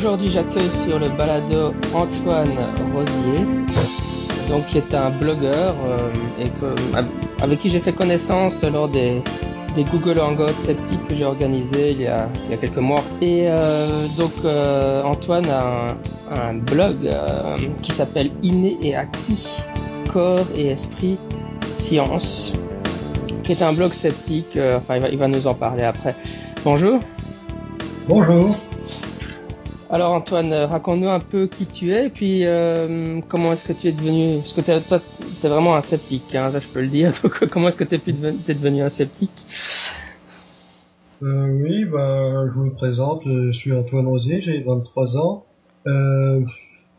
aujourd'hui j'accueille sur le balado Antoine Rosier, donc qui est un blogueur euh, et que, avec qui j'ai fait connaissance lors des, des Google Hangouts sceptiques que j'ai organisé il y a, il y a quelques mois. Et euh, donc euh, Antoine a un, blog euh, qui s'appelle Inné et acquis, corps et esprit, science, qui est un blog sceptique. euh, enfin, il va, il va nous en parler après. Bonjour. Bonjour. Alors Antoine, euh, raconte-nous un peu qui tu es et puis euh, comment est-ce que tu es devenu... Parce que toi, tu vraiment un sceptique, hein, je peux le dire. Comment est-ce que tu es devenu, un sceptique? Euh, oui, bah, je me présente, je suis Antoine Rosier, j'ai 23 ans. Euh,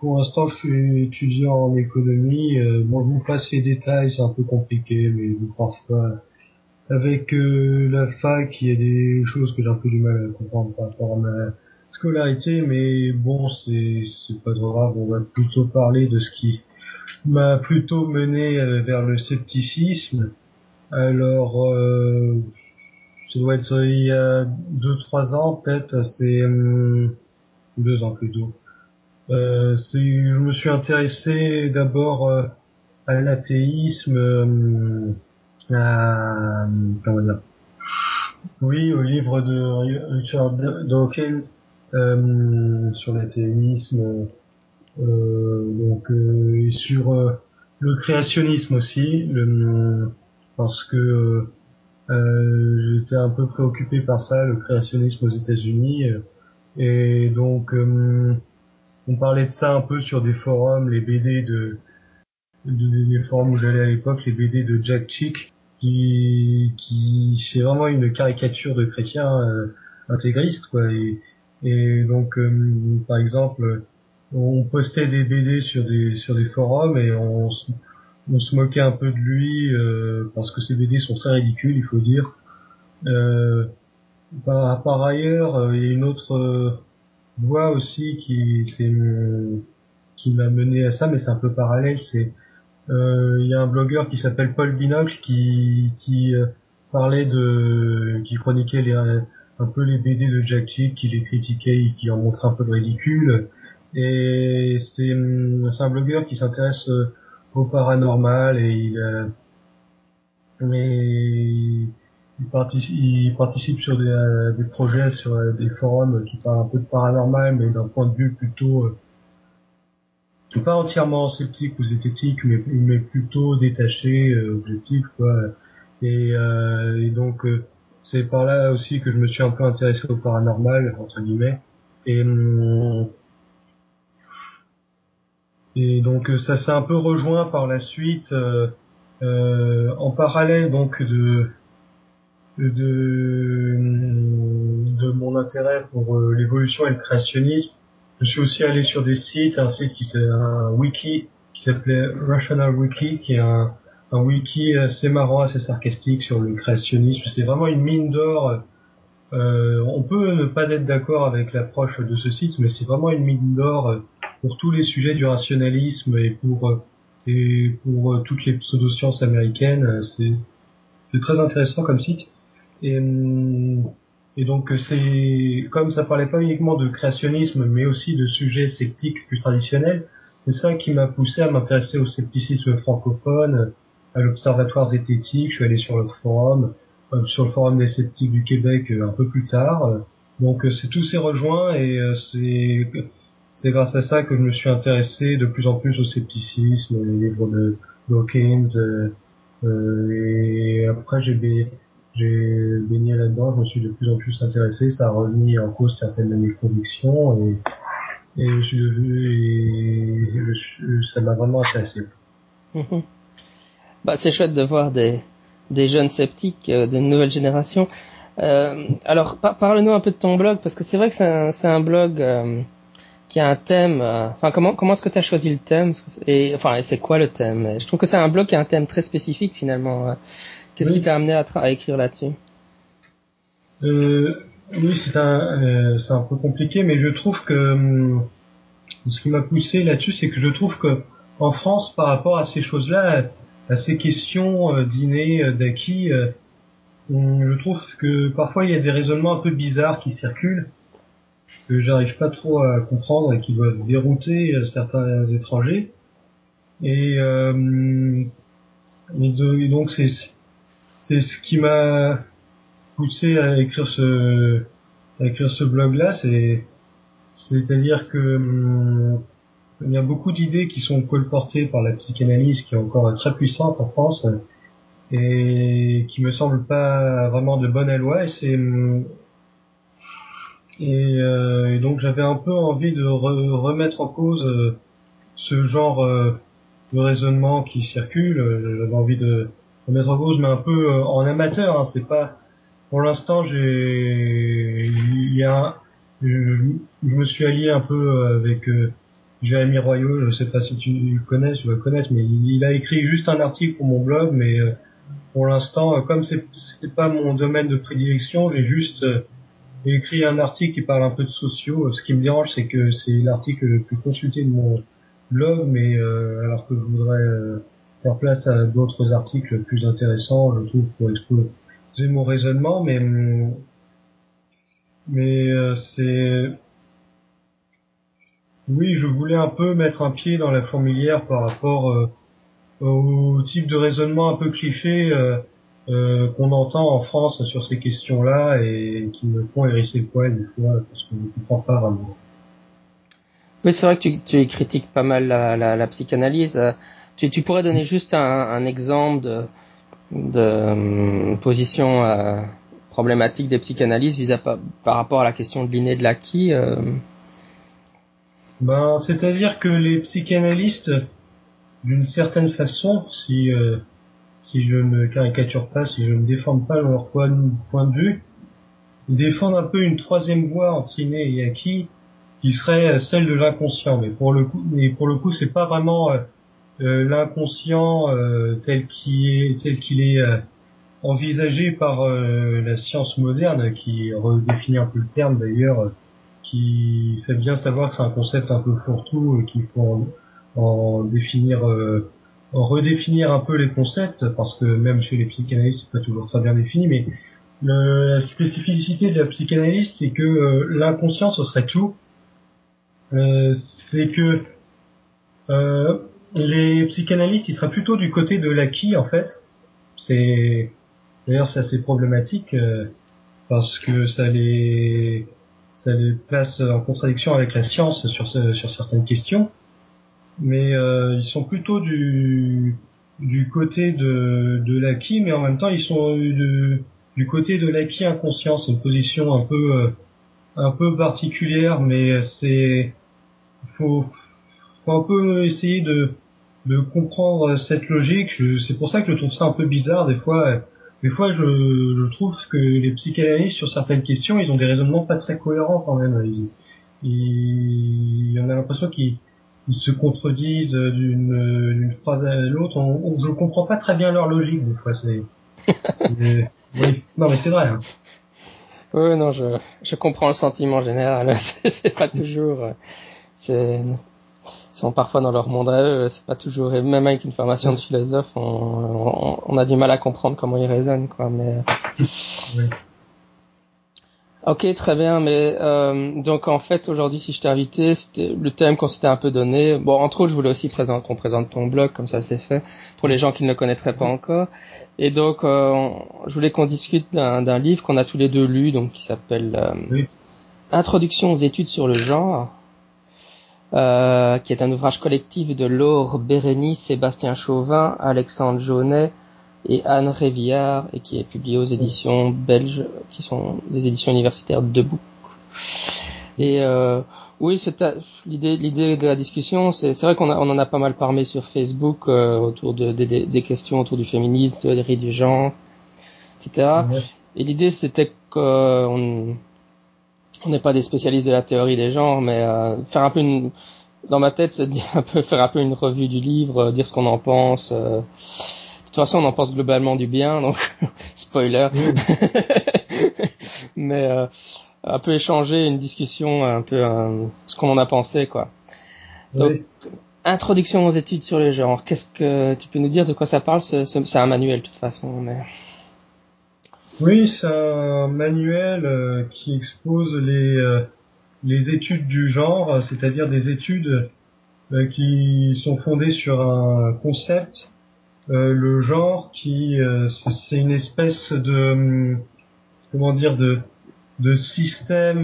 pour l'instant, je suis étudiant en économie. Euh, bon, je vous passe les détails, c'est un peu compliqué, mais parfois, avec euh, la fac, il y a des choses que j'ai un peu du mal à comprendre par rapport à ma scolarité, mais bon, c'est pas grave. On va plutôt parler de ce qui m'a plutôt mené euh, vers le scepticisme. Alors, euh, ça doit être il y a deux trois ans peut-être c'est hum, deux ans plutôt euh, je me suis intéressé d'abord euh, à l'athéisme euh, à comment dire? Oui au livre de Richard Dawkins euh, sur l'athéisme euh, donc euh, et sur euh, le créationnisme aussi parce que euh, euh, j'étais un peu préoccupé par ça, le créationnisme aux États-Unis, euh, et donc euh, on parlait de ça un peu sur des forums, les BD de, de forums où j'allais à l'époque, les BD de Jack Chick, qui, qui c'est vraiment une caricature de chrétien euh, intégriste, quoi. Et, et donc, euh, par exemple, on postait des BD sur des sur des forums et on se- moquait un peu de lui euh, parce que ses BD sont très ridicules, il faut dire. Euh, par, ailleurs, il y a une autre voie aussi qui qui m'a mené à ça, mais c'est un peu parallèle. C'est il y a un blogueur qui s'appelle Paul Binocle qui qui parlait de qui chroniquait les, un peu les BD de Jack Chick, qui les critiquait et qui en montrait un peu de ridicule. Et c'est hum, c'est un blogueur qui s'intéresse euh, au paranormal et il euh, mais il participe, il participe sur des, euh, des projets sur des forums qui parlent un peu de paranormal mais d'un point de vue plutôt pas entièrement sceptique ou zététique mais, plutôt détaché objectif quoi et, euh, et donc euh, c'est par là aussi que je me suis un peu intéressé au paranormal entre guillemets et hum, et donc euh, ça s'est un peu rejoint par la suite euh, euh, en parallèle donc de de de mon intérêt pour euh, l'évolution et le créationnisme. Je suis aussi allé sur des sites, un site qui un wiki qui s'appelait Rational Wiki, qui est un, un wiki assez marrant, assez sarcastique sur le créationnisme. C'est vraiment une mine d'or. Euh, on peut ne pas être d'accord avec l'approche de ce site, mais c'est vraiment une mine d'or pour tous les sujets du rationalisme et pour et pour toutes les pseudosciences américaines. C'est c'est très intéressant comme site. Et, hum, et donc c'est comme ça parlait pas uniquement de créationnisme, mais aussi de sujets sceptiques plus traditionnels. C'est ça qui m'a poussé à m'intéresser au scepticisme francophone, à l'observatoire zététique. Je suis allé sur le forum, euh, sur le forum des sceptiques du Québec euh, un peu plus tard. Donc euh, c'est tout s'est rejoint et c'est c'est grâce à ça que je me suis intéressé de plus en plus au scepticisme, les livres de Dawkins. euh, et après j'ai baigné là-dedans, je me suis de plus en plus intéressé, ça a remis en cause certaines de mes convictions et, et je et ça m'a vraiment intéressé. Bah, c'est chouette de voir des, des jeunes sceptiques, euh, des nouvelles générations. Euh, alors, par- parle-nous un peu de ton blog, parce que c'est vrai que c'est un, c'est un blog euh, qui a un thème. euh, Enfin, comment comment est-ce que tu as choisi le thème? Et enfin, et c'est quoi le thème? Je trouve que c'est un blog qui a un thème très spécifique finalement. euh. Qu'est-ce Oui. qui t'a amené à, tra- à écrire là-dessus? Euh, oui, c'est un, euh, c'est un peu compliqué, mais je trouve que hum, ce qui m'a poussé là-dessus, c'est que je trouve que en France, par rapport à ces choses-là, à ces questions euh, d'inné, euh, d'acquis, euh, je trouve que parfois il y a des raisonnements un peu bizarres qui circulent. que j'arrive pas trop à comprendre et qui doivent dérouter certains étrangers. Et, euh, donc c'est c'est ce qui m'a poussé à écrire ce écrire ce blog là. C'est c'est-à-dire que hum, il y a beaucoup d'idées qui sont colportées par la psychanalyse qui est encore très puissante en France et qui me semblent pas vraiment de bonne loi et c'est hum, euh, et, donc j'avais un peu envie de remettre en cause euh, ce genre euh, de raisonnement qui circule. J'avais envie de remettre en cause, mais un peu en amateur. Hein, c'est pas pour l'instant. J'ai il y a je, me suis allié un peu avec Jérémy Royaux. Je sais pas si tu le connais, tu vas le connaître, mais il, a écrit juste un article pour mon blog, mais pour l'instant, comme c'est pas mon domaine de prédilection, j'ai juste j'ai écrit un article qui parle un peu de sociaux. Ce qui me dérange, c'est que c'est l'article le plus consulté de mon blog, mais euh, alors que je voudrais euh, faire place à d'autres articles plus intéressants, je trouve, pour exposer mon raisonnement, mais mais euh, c'est oui, je voulais un peu mettre un pied dans la fourmilière par rapport au type de raisonnement un peu cliché euh, qu'on entend en France sur ces questions-là et qui me font hérisser le poil des fois parce je ne comprends pas vraiment. Oui, c'est vrai que tu, critiques pas mal la, la, psychanalyse. Tu, pourrais donner juste un, exemple de, euh, position euh, problématique des psychanalystes vis à, par, rapport à la question de l'inné de l'acquis euh... Ben, c'est-à-dire que les psychanalystes, d'une certaine façon, si euh, si je ne caricature pas, si je ne déforme pas leur point, de vue, ils défendent un peu une troisième voie entre inné et acquis, qui serait celle de l'inconscient. Mais pour le coup, mais pour le coup, c'est pas vraiment euh, euh, l'inconscient euh, tel qu'il est, tel qu'il est envisagé par la science moderne, qui redéfinit un peu le terme d'ailleurs, qui fait bien savoir que c'est un concept un peu fourre-tout et qu'il faut en définir redéfinir un peu les concepts, parce que même chez les psychanalystes, c'est pas toujours très bien défini, mais la spécificité de la psychanalyse, c'est que euh, l'inconscient, ce serait tout. Euh, c'est que euh, les psychanalystes, ils seraient plutôt du côté de l'acquis, en fait. C'est d'ailleurs c'est assez problématique parce que ça les ça les place en contradiction avec la science sur sur certaines questions mais euh, ils sont plutôt du du côté de de l'acquis, mais en même temps ils sont du côté de l'acquis inconscient. C'est une position un peu euh, un peu particulière, mais c'est faut faut un peu essayer de de comprendre cette logique. C'est pour ça que je trouve ça un peu bizarre des fois. Des fois, je, je trouve que les psychanalystes sur certaines questions, ils ont des raisonnements pas très cohérents quand même. Il, y en a l'impression qu'ils ils se contredisent d'une phrase à l'autre. On, on, je comprends pas très bien leur logique des fois. C'est, oui, non mais c'est vrai. Hein. Oui, non, je, je comprends le sentiment général. c'est pas toujours, c'est, ils sont parfois dans leur monde à eux. C'est pas toujours, et même avec une formation de philosophe, on, on, on, a du mal à comprendre comment ils raisonnent, quoi. Mais oui. Ok, très bien. Mais euh, donc en fait aujourd'hui, si je t'ai invité, c'était le thème qu'on s'était un peu donné. Bon, entre autres, je voulais aussi présenter, qu'on présente ton blog, comme ça c'est fait, pour les gens qui ne le connaîtraient pas encore. Et donc, euh, je voulais qu'on discute d'un livre qu'on a tous les deux lu, donc qui s'appelle euh, Introduction aux études sur le genre, euh, qui est un ouvrage collectif de Laure Bérény, Sébastien Chauvin, Alexandre Jaunet et Anne Révillard et qui est publié aux éditions belges qui sont des éditions universitaires Debout. Et euh, oui, c'est l'idée l'idée de la discussion, c'est vrai qu'on on en a pas mal parlé sur Facebook euh, autour de, des questions autour du féminisme, de du genre, etc. Et l'idée c'était qu'on on n'est pas des spécialistes de la théorie des genres, mais euh, faire un peu une dans ma tête, c'est un peu faire un peu une revue du livre, euh, dire ce qu'on en pense. Euh, de toute façon, on en pense globalement du bien, donc spoiler. Mais euh, un peu échanger, une discussion, un peu ce qu'on en a pensé, quoi. Donc, introduction aux études sur les genres. Qu'est-ce que tu peux nous dire de quoi ça parle C'est un manuel, de toute façon, mais. Oui, c'est un manuel euh, qui expose les les études du genre, c'est-à-dire des études qui sont fondées sur un concept, le genre qui c'est une espèce de comment dire de de système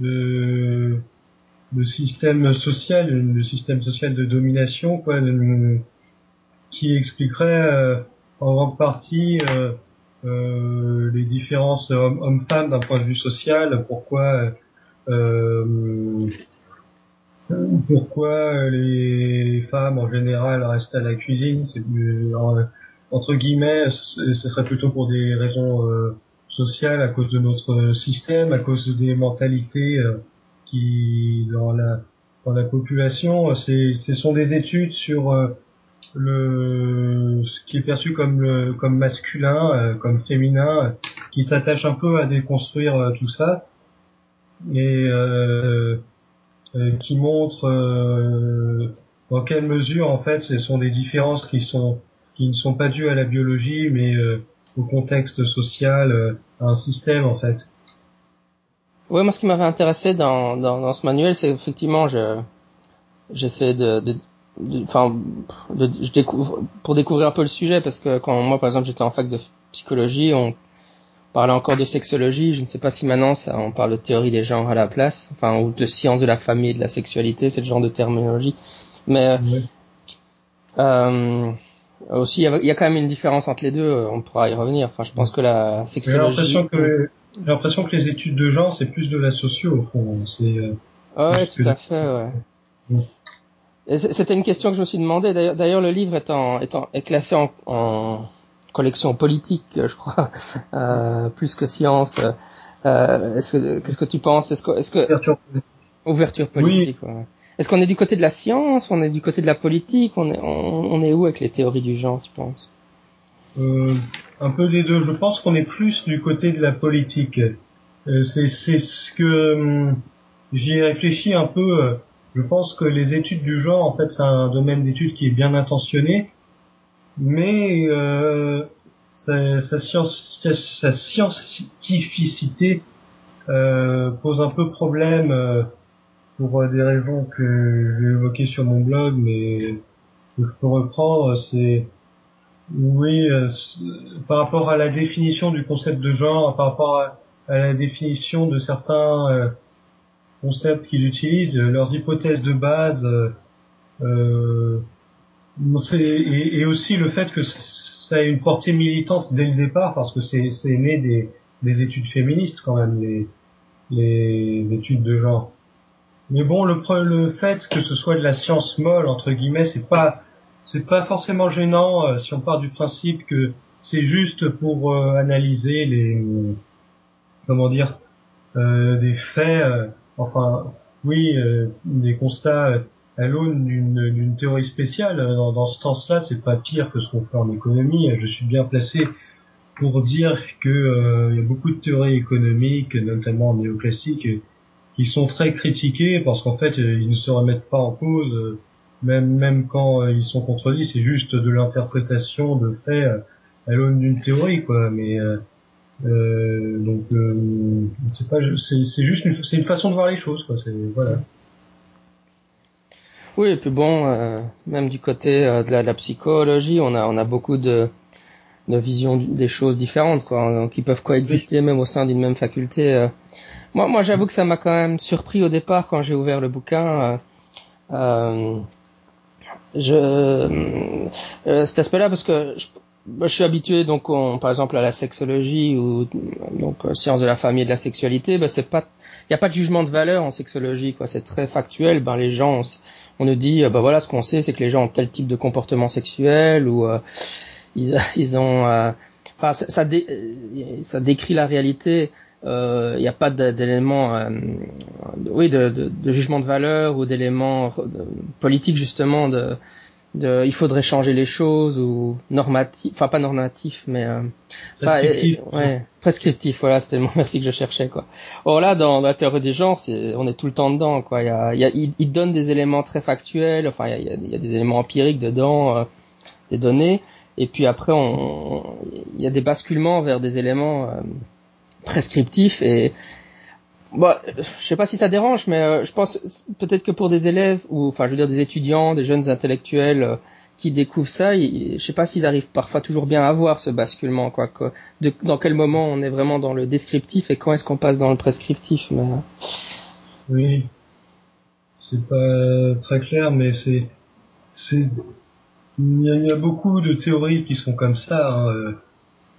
de le système social, le système social de domination, quoi, qui expliquerait euh, en grande partie euh, euh, les différences hommes-femmes d'un point de vue social, pourquoi pourquoi les femmes en général restent à la cuisine, c'est entre guillemets, ce serait plutôt pour des raisons sociales à cause de notre système, à cause des mentalités qui dans la dans la population, c'est ce sont des études sur euh, le ce qui est perçu comme le comme masculin, euh, comme féminin, qui s'attache un peu à déconstruire euh, tout ça et qui montre dans quelle mesure en fait ce sont des différences qui sont qui ne sont pas dues à la biologie mais au contexte social, à un système en fait. Oui, moi, ce qui m'avait intéressé dans, dans, dans, ce manuel, c'est effectivement, je, j'essaie de, de, enfin, de, je découvre, pour découvrir un peu le sujet, parce que quand moi, par exemple, j'étais en fac de psychologie, on parlait encore de sexologie. Je ne sais pas si maintenant, ça, on parle de théorie des genres à la place, enfin, ou de science de la famille, de la sexualité, c'est le genre de terminologie. Mais euh, aussi, il y, a, il y, a, quand même une différence entre les deux. On pourra y revenir. Enfin, je pense que la sexologie. J'ai l'impression que les études de genre, c'est plus de la socio, au fond. C'est, euh, ouais, tout à fait, ouais. C'était une question que je me suis demandé. D'ailleurs, le livre est, en, est, en, est classé en, en, collection politique, je crois, euh, plus que science. Euh, est-ce que, qu'est-ce que tu penses? Est-ce que, est-ce que ouverture politique. Ouverture politique. Oui. Ouais. Est-ce qu'on est du côté de la science? On est du côté de la politique? On est, on, on est où avec les théories du genre, tu penses? Euh, un peu des deux. Je pense qu'on est plus du côté de la politique. Euh, c'est ce que hum, j'y ai réfléchi un peu. Euh, je pense que les études du genre, en fait, c'est un domaine d'études qui est bien intentionné, mais euh, sa, science, sa scientificité euh, pose un peu problème euh, pour des raisons que j'ai évoquées sur mon blog, mais que je peux reprendre. C'est oui, euh, par rapport à la définition du concept de genre, par rapport à, la définition de certains euh, concepts qu'ils utilisent, euh, leurs hypothèses de base, et, et, aussi le fait que ça a une portée militante dès le départ, parce que c'est né des, des, études féministes quand même, les, les études de genre. Mais bon, le, le fait que ce soit de la science molle entre guillemets, c'est pas c'est pas forcément gênant euh, si on part du principe que c'est juste pour euh, analyser les comment dire euh, des faits enfin oui des constats à l'aune d'une théorie spéciale dans, dans ce sens-là c'est pas pire que ce qu'on fait en économie je suis bien placé pour dire que il y a beaucoup de théories économiques notamment néoclassiques qui sont très critiquées parce qu'en fait ils ne se remettent pas en cause même même quand euh, ils sont contredits, c'est juste de l'interprétation de faits euh, à l'aune d'une théorie, quoi. Mais euh, euh donc c'est pas, c'est juste une, c'est une façon de voir les choses, quoi. C'est voilà. Oui, et puis bon, même du côté de, la, de, la, psychologie, on a on a beaucoup de de visions des choses différentes, quoi, donc qui peuvent coexister même au sein d'une même faculté. Moi, moi, j'avoue que ça m'a quand même surpris au départ quand j'ai ouvert le bouquin. Euh, je euh, cet aspect-là parce que je, bah, je suis habitué donc par exemple à la sexologie ou donc euh, science de la famille et de la sexualité bah c'est pas il y a pas de jugement de valeur en sexologie quoi. C'est très factuel. Ben les gens on, nous dit bah voilà ce qu'on sait c'est que les gens ont tel type de comportement sexuel ou euh, ils, ils ont enfin ça ça, ça décrit la réalité. Il euh, n'y a pas d'éléments, euh, oui, de, de, de, jugement de valeur ou d'éléments politiques justement de, de, il faudrait changer les choses ou normatif, enfin pas normatif, mais euh, prescriptif. ouais, prescriptif. Voilà, c'était le mot merci que je cherchais quoi. Or là, dans la théorie des genres, c'est, on est tout le temps dedans quoi. Il y a, il, y a, il, donne des éléments très factuels, enfin il y a, il y a des éléments empiriques dedans, euh, des données, et puis après on, il y a des basculements vers des éléments prescriptif et Bah, je sais pas si ça dérange, mais euh, je pense peut-être que pour des élèves ou, enfin, je veux dire des étudiants, des jeunes intellectuels euh, qui découvrent ça, je sais pas s'ils arrivent parfois toujours bien à voir ce basculement, quoi. Que, de, dans quel moment on est vraiment dans le descriptif et quand est-ce qu'on passe dans le prescriptif. Mais... Oui, c'est pas très clair, mais c'est, c'est, il y, a, beaucoup de théories qui sont comme ça. Hein.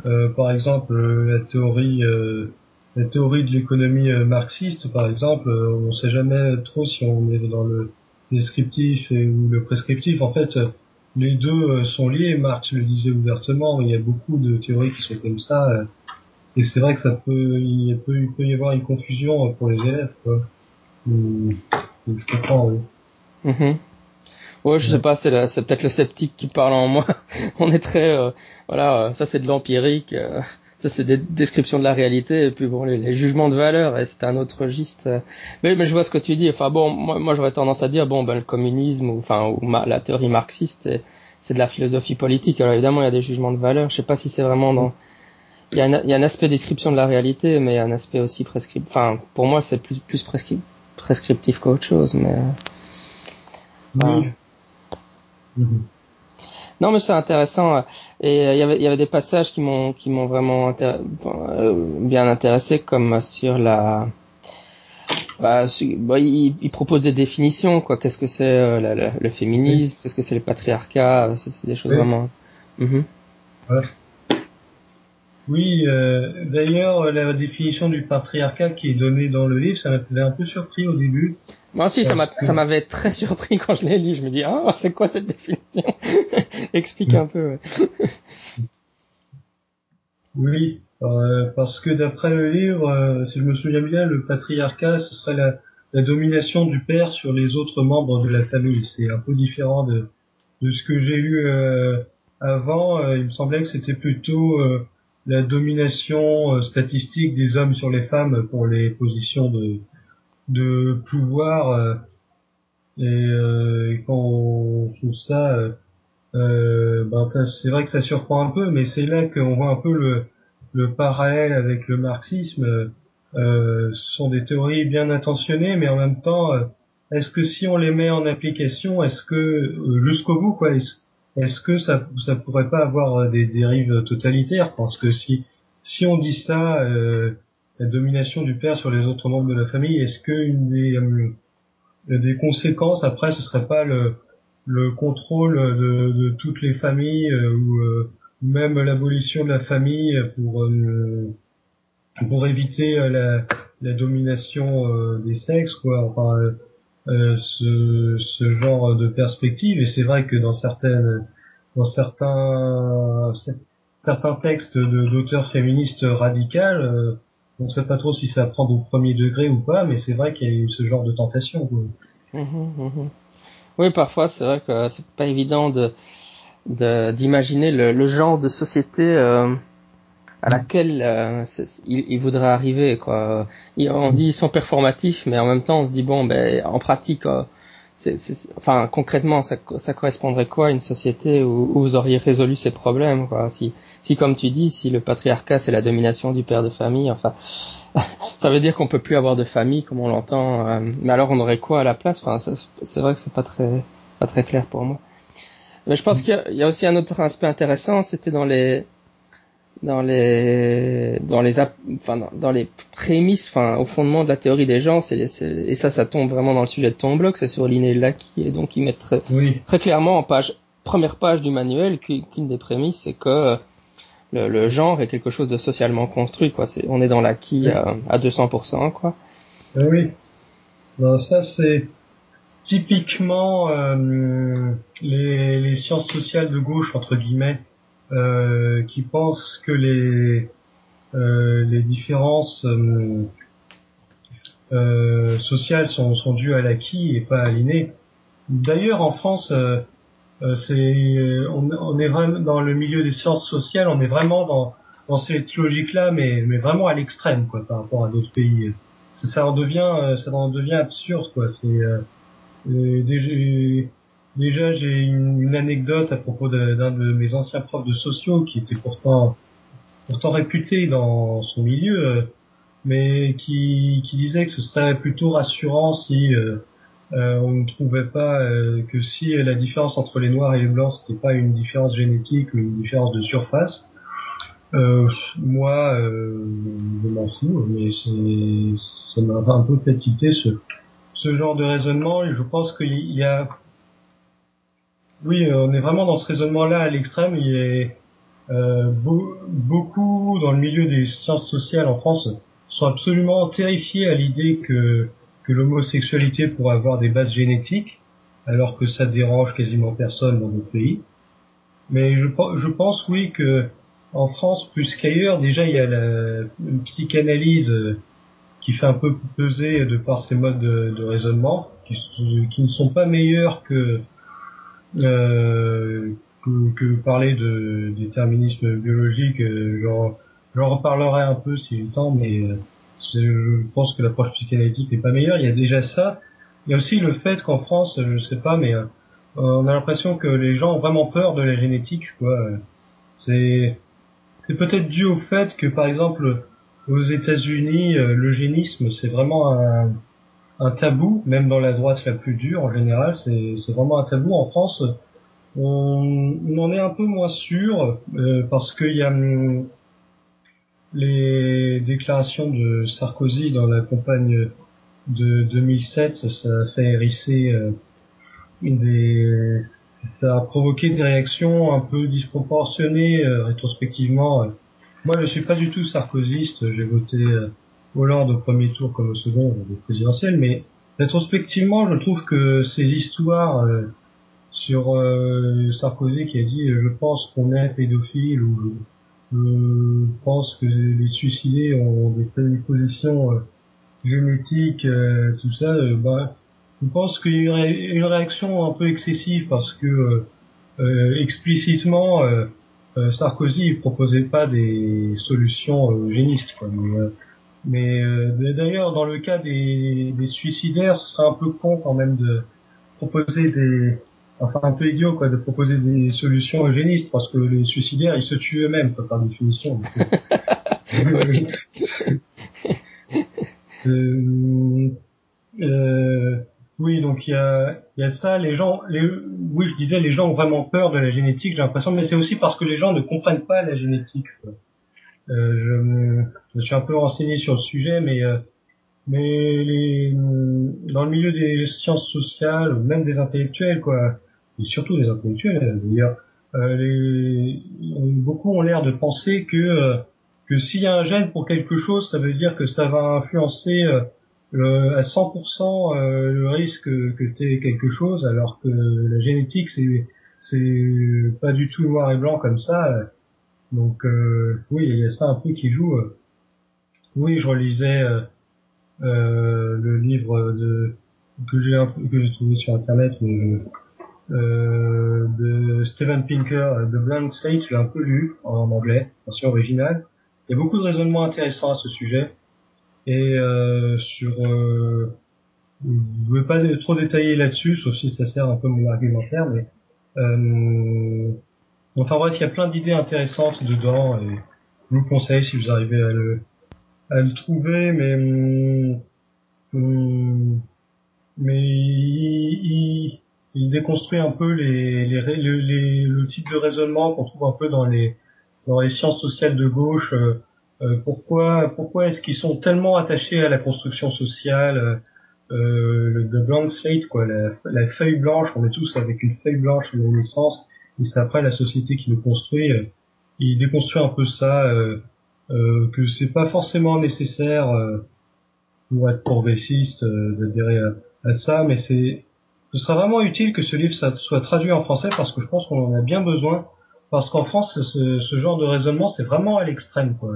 Euh, par exemple, la théorie la théorie de l'économie euh, marxiste, par exemple, euh, on ne sait jamais trop si on est dans le descriptif ou le prescriptif. En fait, les deux euh, sont liés. Marx le disait ouvertement. Il y a beaucoup de théories qui sont comme ça. Et c'est vrai que ça peut, il peut, il peut y avoir une confusion pour les élèves. Quoi. Je comprends. Oui. Mm-hmm. Ouais, je sais pas, c'est, c'est peut-être le sceptique qui parle en moi. on est très, voilà, ça c'est de l'empirique ça c'est des descriptions de la réalité et puis bon les, jugements de valeur c'est un autre registre. Mais, mais je vois ce que tu dis. Enfin bon moi, moi j'aurais tendance à dire bon ben le communisme ou enfin ou la théorie marxiste c'est de la philosophie politique. Alors évidemment il y a des jugements de valeur. Je sais pas si c'est vraiment dans il y, a un, il y a un aspect description de la réalité mais il y a un aspect aussi prescriptif enfin pour moi c'est plus plus prescriptif qu'autre chose mais oui. Non, mais c'est intéressant. Et euh, il y avait, il y avait des passages qui m'ont, qui m'ont vraiment euh, bien intéressé, comme sur la. Bah, bah il, il, propose des définitions, quoi. Qu'est-ce que c'est euh, le féminisme? Qu'est-ce que c'est le patriarcat? C'est des choses vraiment. Mm Oui, euh, d'ailleurs, la définition du patriarcat qui est donnée dans le livre, ça m'avait un peu surpris au début. Moi aussi, ça m'avait très surpris quand je l'ai lu. Je me dis, ah, c'est quoi cette définition? Explique un peu. oui, euh, parce que d'après le livre, euh, si je me souviens bien, le patriarcat, ce serait la, domination du père sur les autres membres de la famille. C'est un peu différent de, ce que j'ai eu euh, avant. il me semblait que c'était plutôt la domination statistique des hommes sur les femmes pour les positions de de pouvoir et, quand on trouve ça, euh, ben ça c'est vrai que ça surprend un peu, mais c'est là qu'on voit un peu le, le parallèle avec le marxisme. ce sont des théories bien intentionnées, mais en même temps, est-ce que si on les met en application, est-ce que jusqu'au bout, quoi, est-ce que ça ça pourrait pas avoir des dérives totalitaires? Parce que si si on dit ça, euh, la domination du père sur les autres membres de la famille, est-ce que une des, euh, des conséquences après ce serait pas le, le contrôle de, de toutes les familles euh, ou euh, même l'abolition de la famille pour pour éviter la, la domination des sexes quoi enfin ce, ce genre de perspective et c'est vrai que dans certaines dans certains certains textes d'auteurs féministes radicales on ne sait pas trop si ça prend au premier degré ou pas, mais c'est vrai qu'il y a eu ce genre de tentation. Mmh, mmh, mmh. Oui, parfois c'est vrai que c'est pas évident de d'imaginer le, genre de société euh, à laquelle euh, il, il, voudrait arriver. Quoi. on dit ils sont performatifs, mais en même temps on se dit bon, ben en pratique, euh, enfin concrètement, ça, ça correspondrait quoi à une société où, où, vous auriez résolu ces problèmes quoi? Si si comme tu dis, si le patriarcat c'est la domination du père de famille, enfin, ça veut dire qu'on peut plus avoir de famille comme on l'entend. Euh, mais alors on aurait quoi à la place? Enfin, c'est vrai que c'est pas très pas très clair pour moi. Mais je pense qu'il y, a aussi un autre aspect intéressant, c'était dans les dans les dans les enfin dans, les prémices, enfin au fondement de la théorie des genres, c'est, et ça ça tombe vraiment dans le sujet de ton blog, c'est sur l'inné l'acquis et donc ils mettent très, très clairement en page première page du manuel qu'une des prémices c'est que le, genre est quelque chose de socialement construit, quoi. C'est, on est dans l'acquis à, à 200%, quoi. Ah oui. Non, ça c'est typiquement euh, les, les, sciences sociales de gauche entre guillemets euh, qui pensent que les euh, les différences euh, euh, sociales sont, sont dues à l'acquis et pas à l'inné. D'ailleurs, en France, euh, c'est on, on, est vraiment dans le milieu des sciences sociales, on est vraiment dans, dans cette logique-là, mais, mais vraiment à l'extrême, quoi, par rapport à d'autres pays. Ça, en devient, ça en devient absurde, quoi. C'est déjà, déjà j'ai une, anecdote à propos d'un de, mes anciens profs de sociaux qui était pourtant pourtant réputé dans son milieu. mais qui, qui disait que ce serait plutôt rassurant si on ne trouvait pas que si la différence entre les noirs et les blancs c'était pas une différence génétique mais une différence de surface euh, moi, euh, je m'en fous, mais ça m'a un peu fait ce, ce genre de raisonnement. Et je pense qu'il y a, oui, on est vraiment dans ce raisonnement-là à l'extrême. Il euh, beaucoup dans le milieu des sciences sociales en France sont absolument terrifiés à l'idée que que l'homosexualité pourrait avoir des bases génétiques, alors que ça dérange quasiment personne dans notre pays. Mais je, je pense oui que en France plus qu'ailleurs, déjà il y a la une psychanalyse euh, qui fait un peu peser de par ses modes de, raisonnement, qui, qui, ne sont pas meilleurs que, euh, que, parler de déterminisme biologique. Euh, j'en, reparlerai un peu si j'ai le temps, mais euh, je pense que l'approche psychanalytique n'est pas meilleure. Il y a déjà ça. Il y a aussi le fait qu'en France, je sais pas, mais on a l'impression que les gens ont vraiment peur de la génétique. Quoi. C'est peut-être dû au fait que, par exemple, aux États-Unis, l'eugénisme, c'est vraiment un, un, tabou, même dans la droite la plus dure en général, c'est vraiment un tabou. En France, on, en est un peu moins sûr euh, parce qu'il y a hum, les déclarations de Sarkozy dans la campagne de 2007, ça, a fait hérisser euh, des ça a provoqué des réactions un peu disproportionnées euh, rétrospectivement. Moi, je suis pas du tout sarkozyste. J'ai voté euh, Hollande au premier tour comme au second des présidentielles, mais rétrospectivement, je trouve que ces histoires euh, sur Sarkozy qui a dit je pense qu'on est pédophile ou je pense que les suicidés ont des prédispositions génétiques, tout ça, bah, je pense qu'il y aurait une réaction un peu excessive parce que euh, euh explicitement euh, euh, Sarkozy il proposait pas des solutions eugénistes. Quoi. Mais d'ailleurs dans le cas des, des, suicidaires, ce serait un peu con quand même de proposer des enfin un peu idiot quoi de proposer des solutions eugénistes parce que les suicidaires ils se tuent eux-mêmes par définition. euh, euh, oui, donc il y a, y a ça. Les gens, les, oui, je disais, les gens ont vraiment peur de la génétique. J'ai l'impression, mais c'est aussi parce que les gens ne comprennent pas la génétique. Euh, je, me, je, suis un peu renseigné sur le sujet, mais euh, mais les, dans le milieu des sciences sociales, même des intellectuels, quoi, et surtout des intellectuels d'ailleurs, euh, beaucoup ont l'air de penser que euh, que s'il y a un gène pour quelque chose, ça veut dire que ça va influencer euh, le, à 100% euh, le risque que tu quelque chose, alors que la génétique c'est c'est pas du tout noir et blanc comme ça. Donc euh, oui, il y a ça un peu qui joue. Oui, je relisais euh, euh le livre de que j'ai que j'ai trouvé sur internet, euh, de Steven Pinker, The Blank Slate, j'ai un peu lu en anglais, version originale. Il y a beaucoup de raisonnements intéressants à ce sujet. Et euh, sur, euh, je ne vais pas trop détailler là-dessus, sauf si ça sert un peu mon argumentaire, mais euh, enfin bref, il y a plein d'idées intéressantes dedans et je vous conseille si vous arrivez à le, à le trouver, mais hum, mais il, il, déconstruit un peu les, les, les, le type de raisonnement qu'on trouve un peu dans les dans les sciences sociales de gauche. Euh, euh, pourquoi pourquoi est-ce qu'ils sont tellement attachés à la construction sociale euh, le the blank slate quoi la, feuille blanche on est tous avec une feuille blanche de naissance et c'est après la société qui le construit euh, il déconstruit un peu ça euh, euh, que c'est pas forcément nécessaire pour être progressiste d'adhérer à, ça mais c'est ce sera vraiment utile que ce livre soit traduit en français parce que je pense qu'on en a bien besoin parce qu'en France ce, genre de raisonnement c'est vraiment à l'extrême quoi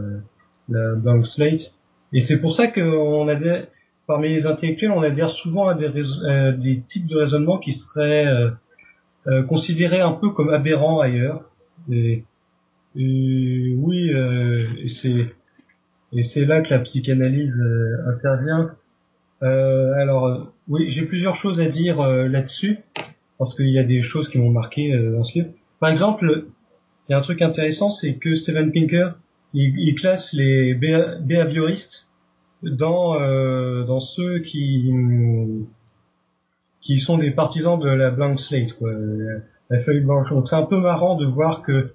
la blank slate. Et c'est pour ça qu'on adhère, parmi les intellectuels, on adhère souvent à des, euh, des types de raisonnements qui seraient euh, euh, considérés un peu comme aberrants ailleurs. Et, oui, et c'est et c'est là que la psychanalyse intervient. alors oui, j'ai plusieurs choses à dire là-dessus parce qu'il y a des choses qui m'ont marqué dans ce livre. Par exemple, il y a un truc intéressant, c'est que Steven Pinker il, classe les behavioristes dans dans ceux qui qui sont des partisans de la blank slate, quoi, la, feuille blanche. Donc c'est un peu marrant de voir que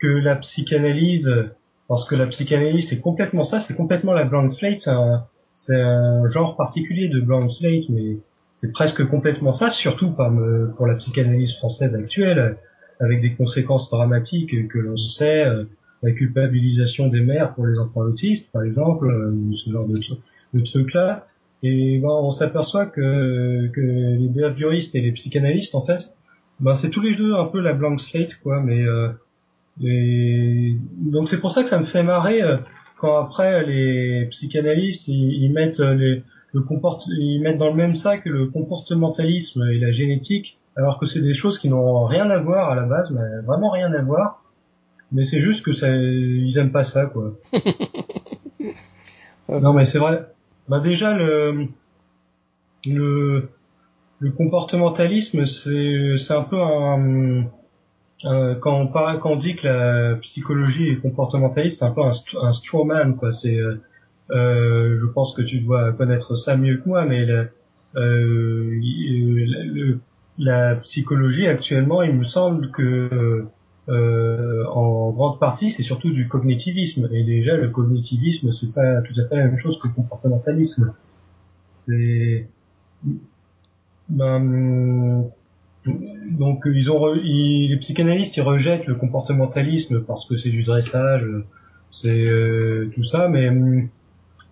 que la psychanalyse, parce que la psychanalyse c'est complètement ça, c'est complètement la blank slate, c'est un, un genre particulier de blank slate, mais c'est presque complètement ça, surtout pour la psychanalyse française actuelle, avec des conséquences dramatiques que l'on sait, euh, la culpabilisation des mères pour les enfants autistes, par exemple, euh, ce genre de, de trucs-là. Et ben, on s'aperçoit que, que les behavioristes et les psychanalystes, en fait, ben, c'est tous les deux un peu la blank slate, quoi. Mais euh, et donc c'est pour ça que ça me fait marrer euh, quand après les psychanalystes ils, mettent les, le comport ils mettent dans le même sac le comportementalisme et la génétique, alors que c'est des choses qui n'ont rien à voir à la base, mais vraiment rien à voir. Mais c'est juste que ça, ils aiment pas ça, quoi. non, mais c'est vrai. Bah déjà le le le comportementalisme c'est c'est un peu un, quand on parle quand on dit que la psychologie est comportementaliste c'est un peu un, un strawman quoi. C'est euh, euh, je pense que tu dois connaître ça mieux que moi mais euh, le, la psychologie actuellement il me semble que euh, en grande partie, c'est surtout du cognitivisme. Et déjà, le cognitivisme, c'est pas tout à fait la même chose que le comportementalisme. ben, donc ils ont les psychanalystes ils rejettent le comportementalisme parce que c'est du dressage, c'est euh, tout ça, mais euh,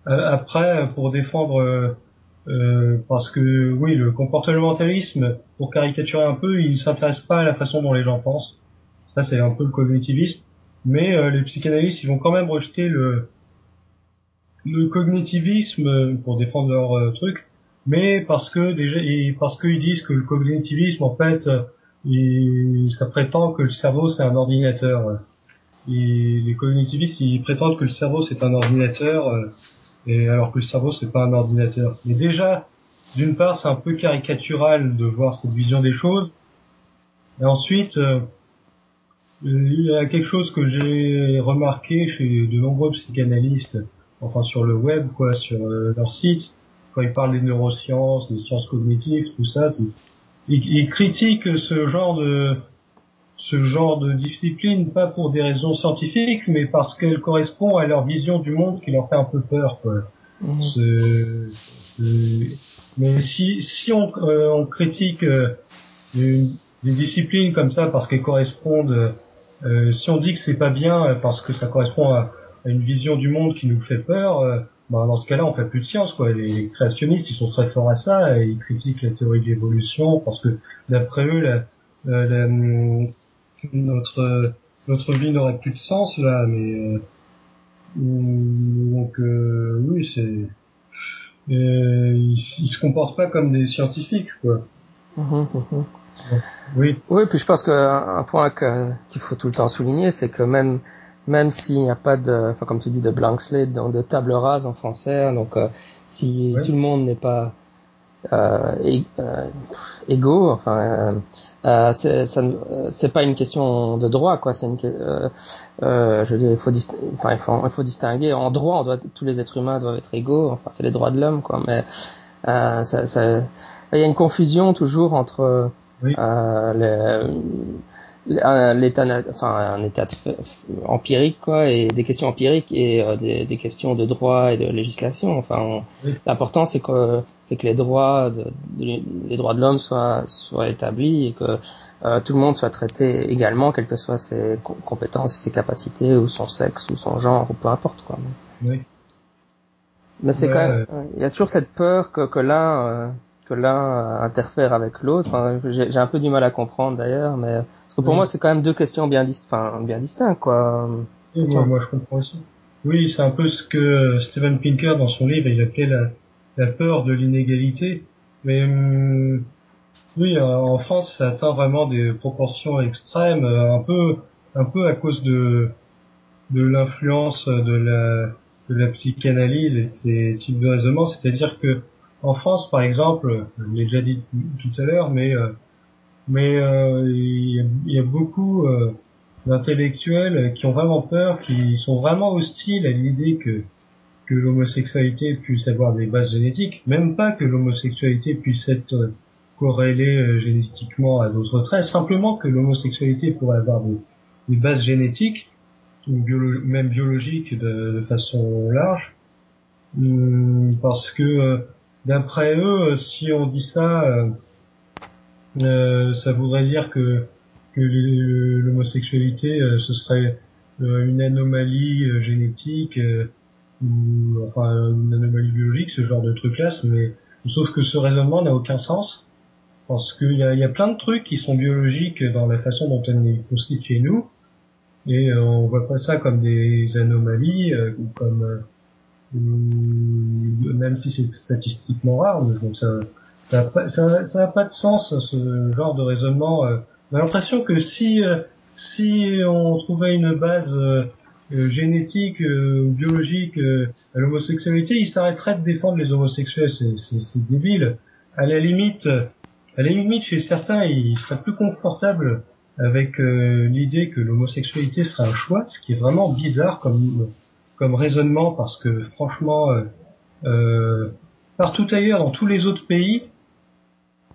après pour défendre euh, parce que oui le comportementalisme pour caricaturer un peu il s'intéresse pas à la façon dont les gens pensent ça, c'est un peu le cognitivisme. Mais euh, les psychanalystes, ils vont quand même rejeter le, le cognitivisme pour défendre leur euh, truc, mais parce que déjà, parce qu'ils disent que le cognitivisme, en fait, il, ça prétend que le cerveau c'est un ordinateur. Et les cognitivistes, ils prétendent que le cerveau c'est un ordinateur, euh, et alors que le cerveau c'est pas un ordinateur. Mais déjà, d'une part, c'est un peu caricatural de voir cette vision des choses. Et ensuite, il y a quelque chose que j'ai remarqué chez de nombreux psychanalystes, enfin sur le web, quoi, sur euh, leur site, quand ils parlent des neurosciences, des sciences cognitives, tout ça, ils, ils, critiquent ce genre de ce genre de discipline pas pour des raisons scientifiques, mais parce qu'elle correspond à leur vision du monde qui leur fait un peu peur, quoi. Mhm. mais si si on, euh, on critique euh, une, des disciplines comme ça parce qu'elles correspondent euh, si on dit que c'est pas bien euh, parce que ça correspond à, une vision du monde qui nous fait peur, euh, bah, dans ce cas-là, on fait plus de science. Quoi. Les, créationnistes, ils sont très forts à ça, ils critiquent la théorie de l'évolution parce que d'après eux, la, la, notre notre vie n'aurait plus de sens là. Mais donc oui, c'est ils, ils se comportent pas comme des scientifiques, quoi. Mmh, mmh, mmh. Oui. Oui, puis je pense qu'un point qu'il faut tout le temps souligner, c'est que même même s'il n'y a pas de, enfin comme tu dis, de blank slate, donc de table rase en français, donc euh, si tout le monde n'est pas euh, euh égaux, enfin euh, c'est pas une question de droit, quoi. C'est une, euh, je veux dire, il faut, enfin, il faut, il faut distinguer. En droit, on doit, tous les êtres humains doivent être égaux. Enfin, c'est les droits de l'homme, quoi. Mais ça, ça, il y a une confusion toujours entre euh, l'état enfin un état empirique quoi et des questions empiriques et euh, des, des, questions de droit et de législation. Enfin l'important c'est que c'est que les droits de, les droits de l'homme soient soient établis et que euh, tout le monde soit traité également quelles que soient ses compétences ses capacités ou son sexe ou son genre ou peu importe quoi. Oui. mais c'est quand même il y a toujours cette peur que que là que l'un interfère avec l'autre. j'ai un peu du mal à comprendre d'ailleurs, mais parce que pour moi c'est quand même deux questions bien, enfin, bien distinctes quoi. moi, je comprends aussi. Oui, c'est un peu ce que Steven Pinker dans son livre il appelait la, la peur de l'inégalité. Mais hum, oui, en France ça atteint vraiment des proportions extrêmes, un peu un peu à cause de de l'influence de la de la psychanalyse et de ces types de raisonnements, c'est-à-dire que en France, par exemple, je l'ai déjà dit tout à l'heure, mais euh, mais euh, il y, a beaucoup euh, d'intellectuels qui ont vraiment peur, qui sont vraiment hostiles à l'idée que que l'homosexualité puisse avoir des bases génétiques, même pas que l'homosexualité puisse être corrélée génétiquement à d'autres traits, simplement que l'homosexualité pourrait avoir des, bases génétiques, ou même biologiques de, façon large, hum, parce que d'après eux, si on dit ça, euh, ça voudrait dire que, l'homosexualité ce serait une anomalie génétique ou enfin une anomalie biologique, ce genre de truc-là, mais sauf que ce raisonnement n'a aucun sens parce qu'il y a, y a plein de trucs qui sont biologiques dans la façon dont on est constitué nous et euh, on voit pas ça comme des anomalies euh, ou comme euh, même si c'est statistiquement rare, donc ça ça n'a pas, de sens ce genre de raisonnement. On a l'impression que si si on trouvait une base euh, génétique euh, ou biologique euh, à l'homosexualité, il s'arrêterait de défendre les homosexuels. C'est débile. À la limite, à la limite, chez certains, ils seraient plus confortables avec l'idée que l'homosexualité serait un choix, ce qui est vraiment bizarre comme comme raisonnement parce que franchement, partout ailleurs, dans tous les autres pays,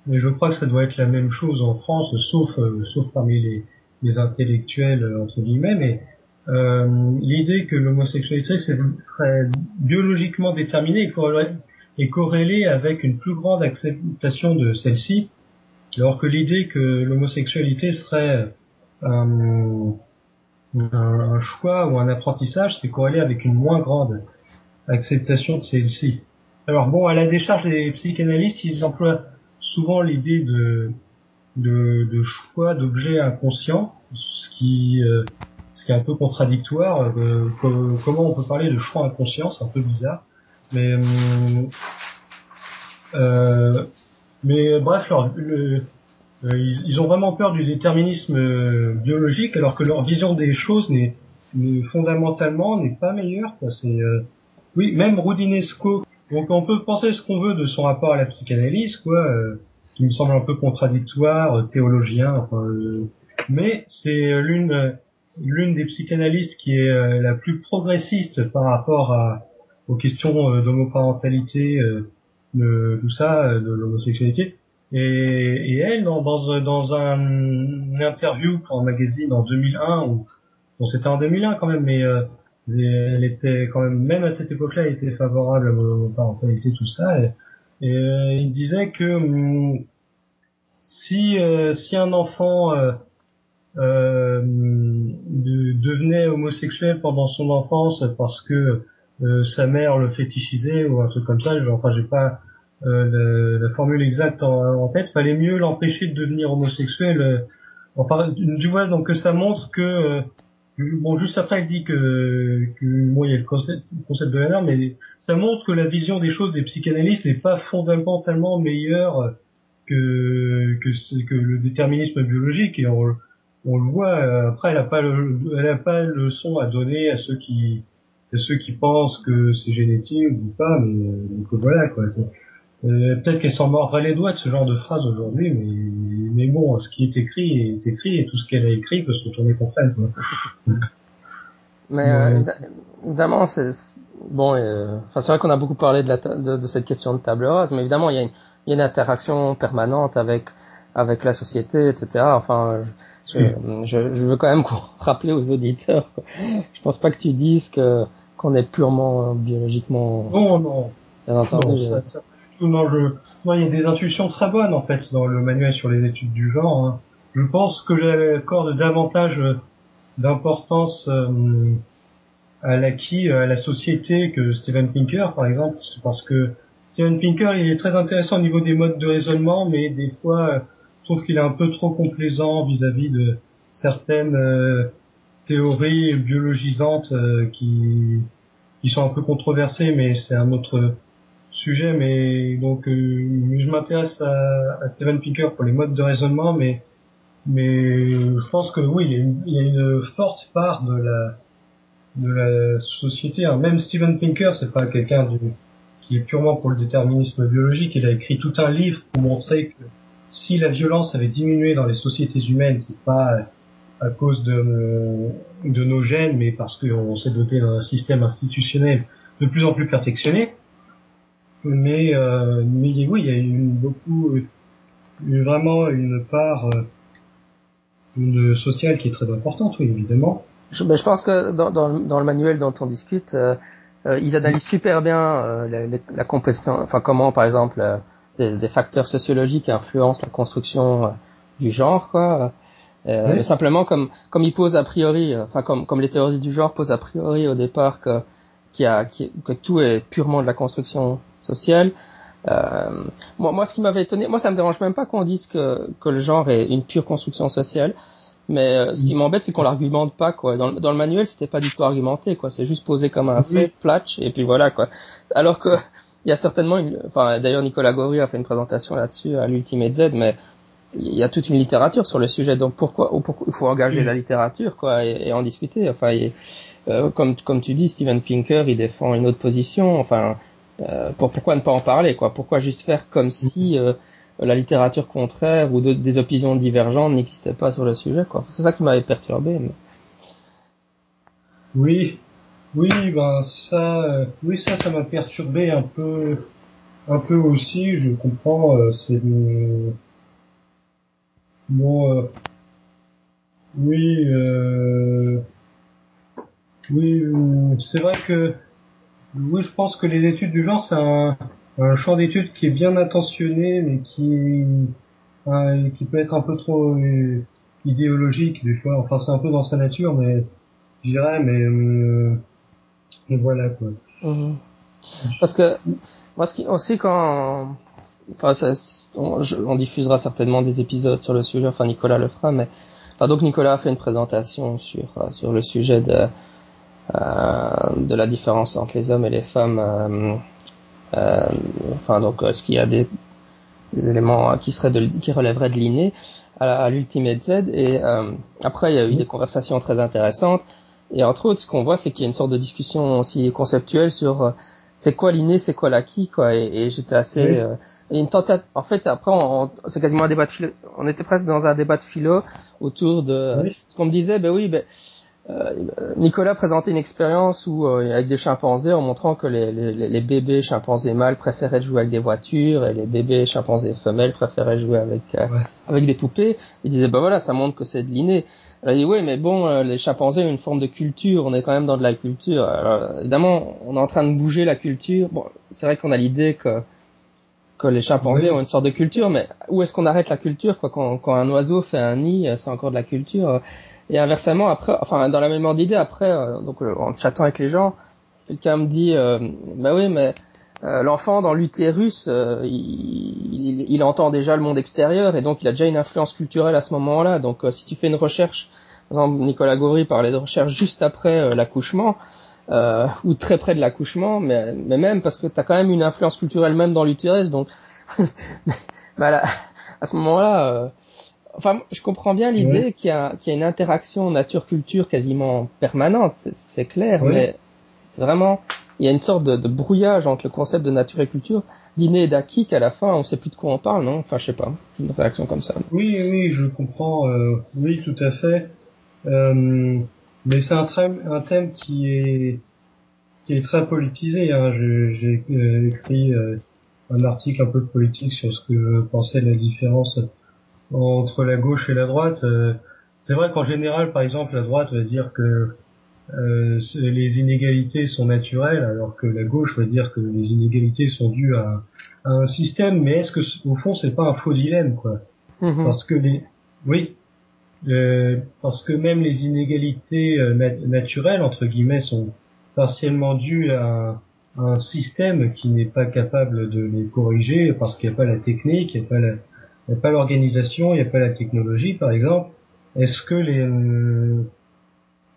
mais je crois que ça doit être la même chose en France, sauf sauf parmi les, les intellectuels entre guillemets, mais euh, l'idée que l'homosexualité serait biologiquement déterminée et corrélée avec une plus grande acceptation de celle-ci, alors que l'idée que l'homosexualité serait un, un, choix ou un apprentissage, c'est corrélé avec une moins grande acceptation de celle-ci. Alors bon, à la décharge des psychanalystes, ils emploient souvent l'idée de, de, choix d'objets inconscients, ce qui euh, ce qui est un peu contradictoire. Euh, comment on peut parler de choix inconscient, c'est un peu bizarre. Mais euh, euh mais bref, euh, ils, ont vraiment peur du déterminisme biologique, alors que leur vision des choses n'est fondamentalement n'est pas meilleure. C'est oui, même Rudinesco. Donc on peut penser ce qu'on veut de son rapport à la psychanalyse, quoi, qui me semble un peu contradictoire, théologien. Enfin, mais c'est l'une l'une des psychanalystes qui est euh, la plus progressiste par rapport à, aux questions euh, d'homoparentalité, euh, de tout ça, de l'homosexualité. Et, et, elle, dans, dans, dans un, une interview pour un magazine en 2001, ou bon, c'était en 2001 quand même, mais elle était quand même, même à cette époque-là, elle était favorable à l'homoparentalité, tout ça. Et, et il disait que hum, si, si un enfant euh, de, devenait homosexuel pendant son enfance parce que euh, sa mère le fétichisait ou un truc comme ça. Enfin, j'ai pas euh, la, formule exacte en, tête. Fallait mieux l'empêcher de devenir homosexuel. Euh, enfin, tu vois, donc ça montre que bon, juste après, il dit que, que bon, il y a le concept, concept de norme, mais ça montre que la vision des choses des psychanalystes n'est pas fondamentalement meilleure que que, le déterminisme biologique. Et on, on le voit. Euh, après, elle a pas le, elle a pas le son à donner à ceux qui, à ceux qui pensent que c'est génétique ou pas. Mais euh, donc voilà quoi. Euh, Peut-être qu'elle s'en mordrait les doigts de ce genre de phrase aujourd'hui, mais, mais bon, ce qui est écrit est écrit et tout ce qu'elle a écrit peut se retourner contre elle. Quoi. Mais euh, évidemment, c'est bon. Euh, c'est vrai qu'on a beaucoup parlé de, la de, de, cette question de table rase, mais évidemment, il y a une, il y a une interaction permanente avec avec la société, etc. Enfin, je, je, veux quand même rappeler aux auditeurs. Je pense pas que tu dises que qu'on est purement euh, biologiquement. Non, non. Bien entendu. Non, ça, ça, non, je, il y a des intuitions très bonnes en fait dans le manuel sur les études du genre. Hein. Je pense que j'accorde davantage euh, d'importance euh, à l'acquis, à la société que Steven Pinker, par exemple. C'est parce que Steven Pinker, il est très intéressant au niveau des modes de raisonnement, mais des fois je trouve qu'il est un peu trop complaisant vis-à-vis de certaines euh, théories biologisantes euh, qui sont un peu controversées, mais c'est un autre sujet. Mais donc, euh, je m'intéresse à, à Steven Pinker pour les modes de raisonnement, mais mais je pense que oui, il y a une, y a une forte part de la de la société. Hein. Même Steven Pinker, c'est pas quelqu'un qui est purement pour le déterminisme biologique. Il a écrit tout un livre pour montrer que si la violence avait diminué dans les sociétés humaines, c'est pas à cause de, de nos gènes, mais parce qu'on s'est doté d'un système institutionnel de plus en plus perfectionné. Mais, euh, mais oui, il y a eu beaucoup, eu vraiment une part euh, une sociale qui est très importante, oui, évidemment. Je, ben, je pense que dans, dans, dans, le manuel dont on discute, euh, euh ils analysent super bien euh, la, la, composition, enfin comment, par exemple, des, des, facteurs sociologiques influencent la construction du genre, quoi. Simplement, comme comme ils posent a priori, enfin comme comme les théories du genre posent a priori au départ que a, que tout est purement de la construction sociale. Euh, moi, moi, ce qui m'avait étonné, moi, ça me dérange même pas qu'on dise que, que le genre est une pure construction sociale. Mais euh, ce qui m'embête, c'est qu'on l'argumente pas, quoi. Dans, dans le manuel, c'était pas du tout argumenté, quoi. C'est juste posé comme un fait, platch, et puis voilà, quoi. Alors que il y a certainement une, enfin, d'ailleurs, Nicolas Gaury a fait une présentation là-dessus à l'Ultimate Z, mais il y a toute une littérature sur le sujet. Donc pourquoi, pourquoi il faut engager la littérature, quoi, et, en discuter. Enfin, euh, comme comme tu dis, Steven Pinker, il défend une autre position. Enfin, euh, pour, pourquoi ne pas en parler, quoi? Pourquoi juste faire comme si euh, la littérature contraire ou des opinions divergentes n'existaient pas sur le sujet, quoi? C'est ça qui m'avait perturbé. Oui, oui, ben ça, euh, oui ça, ça m'a perturbé un peu, un peu aussi. Je comprends, c'est bon, oui, oui, c'est vrai que oui, je pense que les études du genre, c'est un, un, champ d'études qui est bien intentionné, mais qui, qui peut être un peu trop euh, idéologique des fois. Enfin, c'est un peu dans sa nature, mais je dirais, mais, euh, voilà quoi. Mhm. Parce que moi, ce qui aussi quand, enfin, ça, on, on, diffusera certainement des épisodes sur le sujet. Enfin, Nicolas le fera, mais enfin, donc Nicolas a fait une présentation sur sur le sujet de euh, de la différence entre les hommes et les femmes. Euh, euh, enfin donc ce qu'il y a des, éléments qui seraient de, qui relèveraient de l'inné à, l'Ultimate Z et après il y a eu des conversations très intéressantes et entre autres ce qu'on voit c'est qu'il y a une sorte de discussion aussi conceptuelle sur c'est quoi l'inné, c'est quoi l'acquis, quoi. Et, j'étais assez une tentative. En fait, après, on, c'est quasiment un débat de philo. On était presque dans un débat de philo autour de ce qu'on me disait. Ben oui, ben euh, Nicolas présentait une expérience où euh, avec des chimpanzés en montrant que les, les, les, bébés chimpanzés mâles préféraient jouer avec des voitures et les bébés chimpanzés femelles préféraient jouer avec euh, avec des poupées. Il disait bah voilà ça montre que c'est de l'inné. Il dit oui mais bon les chimpanzés ont une forme de culture, on est quand même dans de la culture. Alors, évidemment on est en train de bouger la culture. Bon c'est vrai qu'on a l'idée que que les chimpanzés ont une sorte de culture, mais où est-ce qu'on arrête la culture quoi? Quand, quand un oiseau fait un nid, c'est encore de la culture. Et inversement, après, enfin, dans la même ordre d'idée, après, euh, donc euh, en chattant avec les gens, quelqu'un me dit, euh, bah oui, mais l'enfant dans l'utérus, il, il, entend déjà le monde extérieur et donc il a déjà une influence culturelle à ce moment-là. Donc si tu fais une recherche, par exemple Nicolas Gaury parlait de recherche juste après l'accouchement, ou très près de l'accouchement, mais, mais même parce que tu as quand même une influence culturelle même dans l'utérus, donc bah à ce moment-là, enfin, je comprends bien l'idée qu'il y, a, qu'il y a une interaction nature-culture quasiment permanente, c'est clair, mais c'est vraiment, il y a une sorte de, de, brouillage entre le concept de nature et culture, d'inné et d'acquis qu'à la fin, on sait plus de quoi on parle, non? Enfin, je sais pas, une réaction comme ça. Oui, oui, je comprends, euh, oui, tout à fait. Euh, mais c'est un, un thème qui est, qui est très politisé. Hein. J'ai euh, écrit euh, un article un peu politique sur ce que de la différence entre la gauche et la droite. Euh, c'est vrai qu'en général, par exemple, la droite va dire que euh, les inégalités sont naturelles, alors que la gauche va dire que les inégalités sont dues à, un système. Mais est-ce que, au fond, c'est pas un faux dilemme, quoi? Mhm. Parce que les, oui, euh, parce que même les inégalités naturelles entre guillemets sont partiellement dues à, un système qui n'est pas capable de les corriger parce qu'il n'y a pas la technique, il n'y a pas la, il n'y a pas l'organisation, il n'y a pas la technologie, par exemple. Est-ce que les, euh,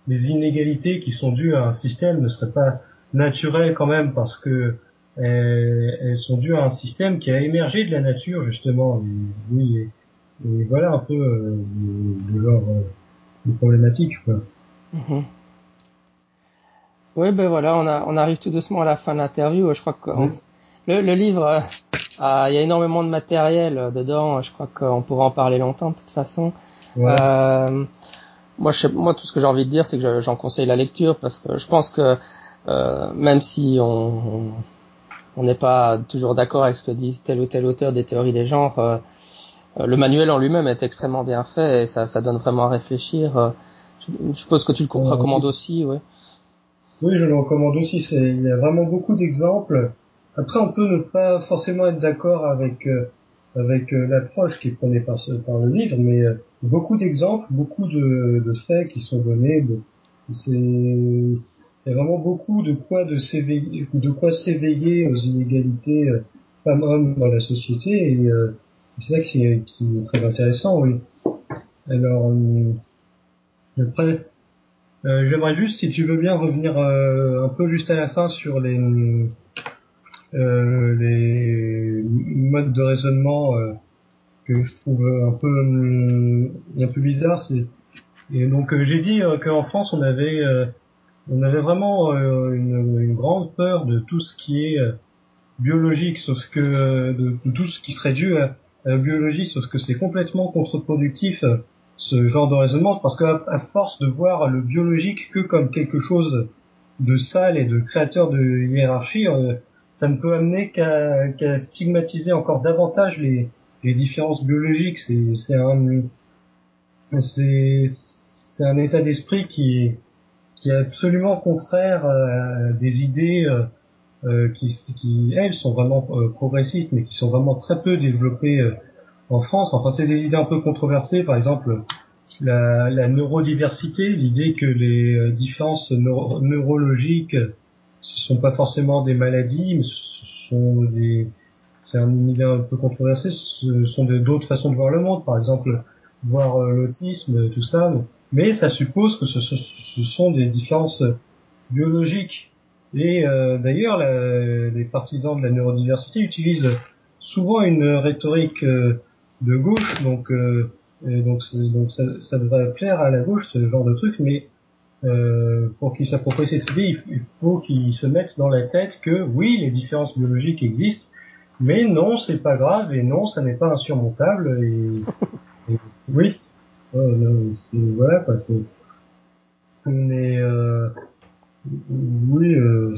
les inégalités qui sont dues à un système ne seraient pas naturelles quand même parce que elles, sont dues à un système qui a émergé de la nature justement. oui, et, voilà un peu euh, le, genre euh, de problématique. Quoi. Mhm. Oui, ben voilà, on, a, on arrive tout doucement à la fin de l'interview. Je crois que le, le, livre ah, il y a énormément de matériel euh, dedans. Je crois qu'on pourra en parler longtemps de toute façon. Euh, moi, je, moi, tout ce que j'ai envie de dire, c'est que j'en conseille la lecture parce que je pense que euh, même si on on n'est pas toujours d'accord avec ce que disent tel ou tel auteur des théories des genres, euh, le manuel en lui-même est extrêmement bien fait et ça, ça donne vraiment à réfléchir. Je, suppose que tu le recommandes aussi, ouais. Oui, je le recommande aussi. Il y a vraiment beaucoup d'exemples. Après, on peut ne pas forcément être d'accord avec avec l'approche qui est prônée par, par le livre, mais beaucoup d'exemples, beaucoup de, de, faits qui sont donnés. C'est il y a vraiment beaucoup de quoi de s'éveiller, de quoi s'éveiller aux inégalités euh, femmes-hommes dans la société et euh, c'est ça qui est, qui est, très intéressant, oui. Alors euh, après, euh, j'aimerais juste, si tu veux bien, revenir un peu juste à la fin sur les les modes de raisonnement que je trouve un peu un peu bizarre. Et donc euh, j'ai dit euh, qu'en France on avait euh, on avait vraiment une, grande peur de tout ce qui est biologique, sauf que de, tout ce qui serait dû à, la biologie, sauf que c'est complètement contre-productif ce genre de raisonnement, parce qu'à force de voir le biologique que comme quelque chose de sale et de créateur de hiérarchie, ça ne peut amener qu'à stigmatiser encore davantage les, différences biologiques. C'est un état d'esprit qui est absolument contraire à des idées euh, euh, qui, elles sont vraiment euh, progressistes mais qui sont vraiment très peu développées en France. Enfin, c'est des idées un peu controversées, par exemple la neurodiversité, l'idée que les différences neurologiques ce sont pas forcément des maladies, ce sont des c'est une idée un peu controversée, ce sont d'autres façons de voir le monde, par exemple voir l'autisme, tout ça. Mais ça suppose que ce, sont des différences biologiques. Et euh, d'ailleurs, les partisans de la neurodiversité utilisent souvent une rhétorique euh, de gauche, donc euh, donc, donc ça, ça, devrait plaire à la gauche ce genre de truc, mais euh, pour qu'ils s'approprient cette idée, il faut qu'ils se mettent dans la tête que oui, les différences biologiques existent, mais non, c'est pas grave et non, ça n'est pas insurmontable. Et, et oui, euh, voilà parce que on est euh, oui euh,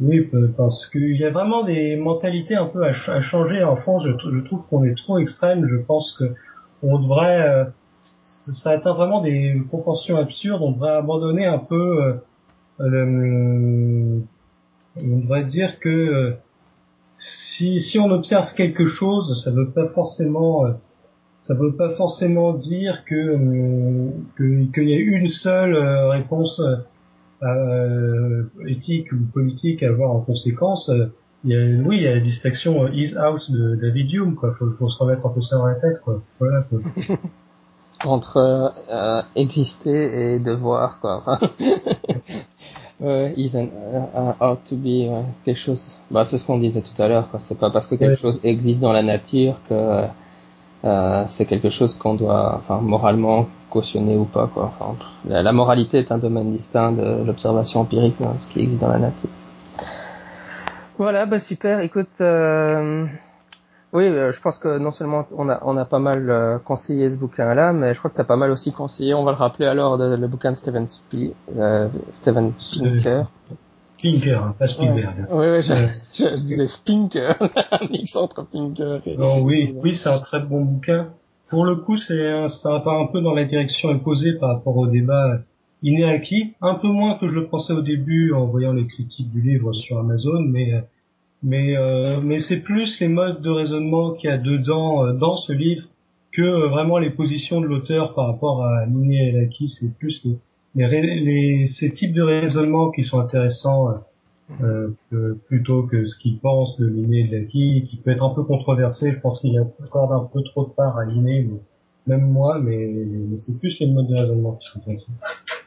oui parce qu'il y a vraiment des mentalités un peu à, changer en France je, je trouve qu'on est trop extrême je pense que on devrait euh, ça atteint vraiment des proportions absurdes on devrait abandonner un peu euh, le, on devrait dire que si si on observe quelque chose ça veut pas forcément ça veut pas forcément dire que euh, qu'il y a une seule euh, réponse euh, éthique ou politique à avoir en conséquence. Il y a, oui, il y a la distinction is out de David Hume, quoi. Faut, faut se remettre un peu ça dans la tête, quoi. Voilà. Entre euh, exister et devoir, quoi. Enfin, is an uh, to be quelque chose. Bah, c'est ce qu'on disait tout à l'heure, quoi. C'est pas parce que quelque chose existe dans la nature que euh, c'est quelque chose qu'on doit, enfin, moralement cautionner ou pas, quoi. Enfin, la, moralité est un domaine distinct de l'observation empirique, hein, ce qui existe dans la nature. Voilà, bah super. Écoute, euh, oui, euh, je pense que non seulement on a on a pas mal conseillé ce bouquin-là, mais je crois que tu as pas mal aussi conseillé. On va le rappeler alors le bouquin de Steven Spi, Steven Pinker. Spinker, hein, pas Spielberg. Oui, oui, je, je, disais Spinker, un mix entre Pinker et... Non, oui, oui, c'est un très bon bouquin. Pour le coup, c'est ça va un peu dans la direction imposée par rapport au débat Inéaki, un peu moins que je le pensais au début en voyant les critiques du livre sur Amazon, mais mais euh, mais c'est plus les modes de raisonnement qu'il y a dedans euh, dans ce livre que euh, vraiment les positions de l'auteur par rapport à Inéaki, c'est plus les, les, ces types de raisonnements qui sont intéressants euh, euh plutôt que ce qu'il pense de l'inné et de l'acquis, qui peut être un peu controversé. Je pense qu'il accorde un peu trop de part à l'inné, même moi, mais, mais c'est plus les modes de raisonnement qui sont intéressants.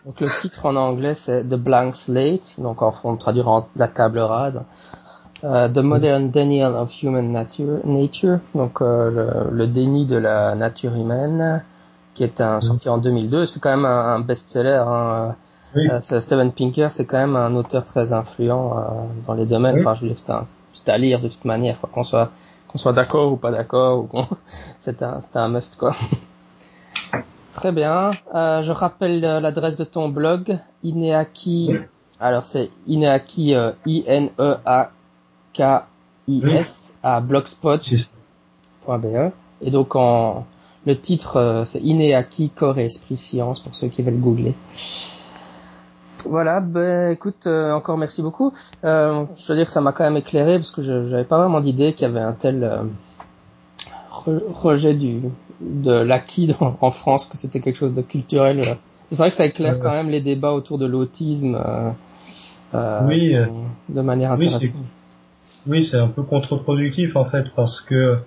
Donc le titre en anglais c'est The Blank Slate, donc en fond traduire en la table rase. Uh, the Modern Denial of Human Nature, nature donc euh, le, le, déni de la nature humaine, qui est un, sorti en 2002. C'est quand même un, best-seller. Hein. Euh, Steven Pinker, c'est quand même un auteur très influent euh, dans les domaines. Enfin, je veux dire, c'est à lire de toute manière, qu'on soit qu'on soit d'accord ou pas d'accord. c'est un, c'est un must quoi. Très bien. Euh, je rappelle l'adresse de ton blog, ineaki Alors c'est Ineaki, euh, I-N-E-A-K-I-S à blogspot.be. Et donc en le titre euh, c'est Ineaki corps et esprit science pour ceux qui veulent googler. Voilà, ben écoute, euh, encore merci beaucoup. Euh, je veux dire que ça m'a quand même éclairé parce que je j'avais pas vraiment d'idée qu'il y avait un tel euh, rejet du de l'acquis en France, que c'était quelque chose de culturel. C'est vrai que ça éclaire quand même les débats autour de l'autisme oui, de manière intéressante. Oui, c'est un peu contre-productif en fait parce que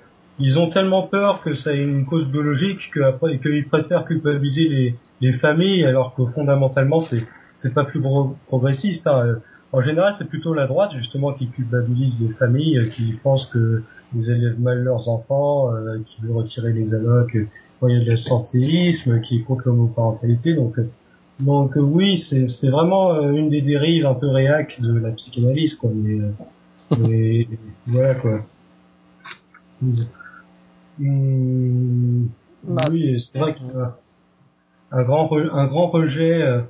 ils ont tellement peur que ça ait une cause biologique qu'après qu'ils préfèrent culpabiliser les, les familles alors que fondamentalement c'est c'est pas plus progressiste. Hein. En général, c'est plutôt la droite justement qui culpabilise les familles, qui pensent que ils élèvent mal leurs enfants, euh, qui veut retirer les allocs quand il y a de l'absentéisme, qui est contre l'homoparentalité. Donc, donc oui, c'est vraiment euh, une des dérives un peu réac de la psychanalyse, quoi. Mais, euh, voilà quoi. Hum, bah. oui, c'est vrai qu'il y a un grand un grand rejet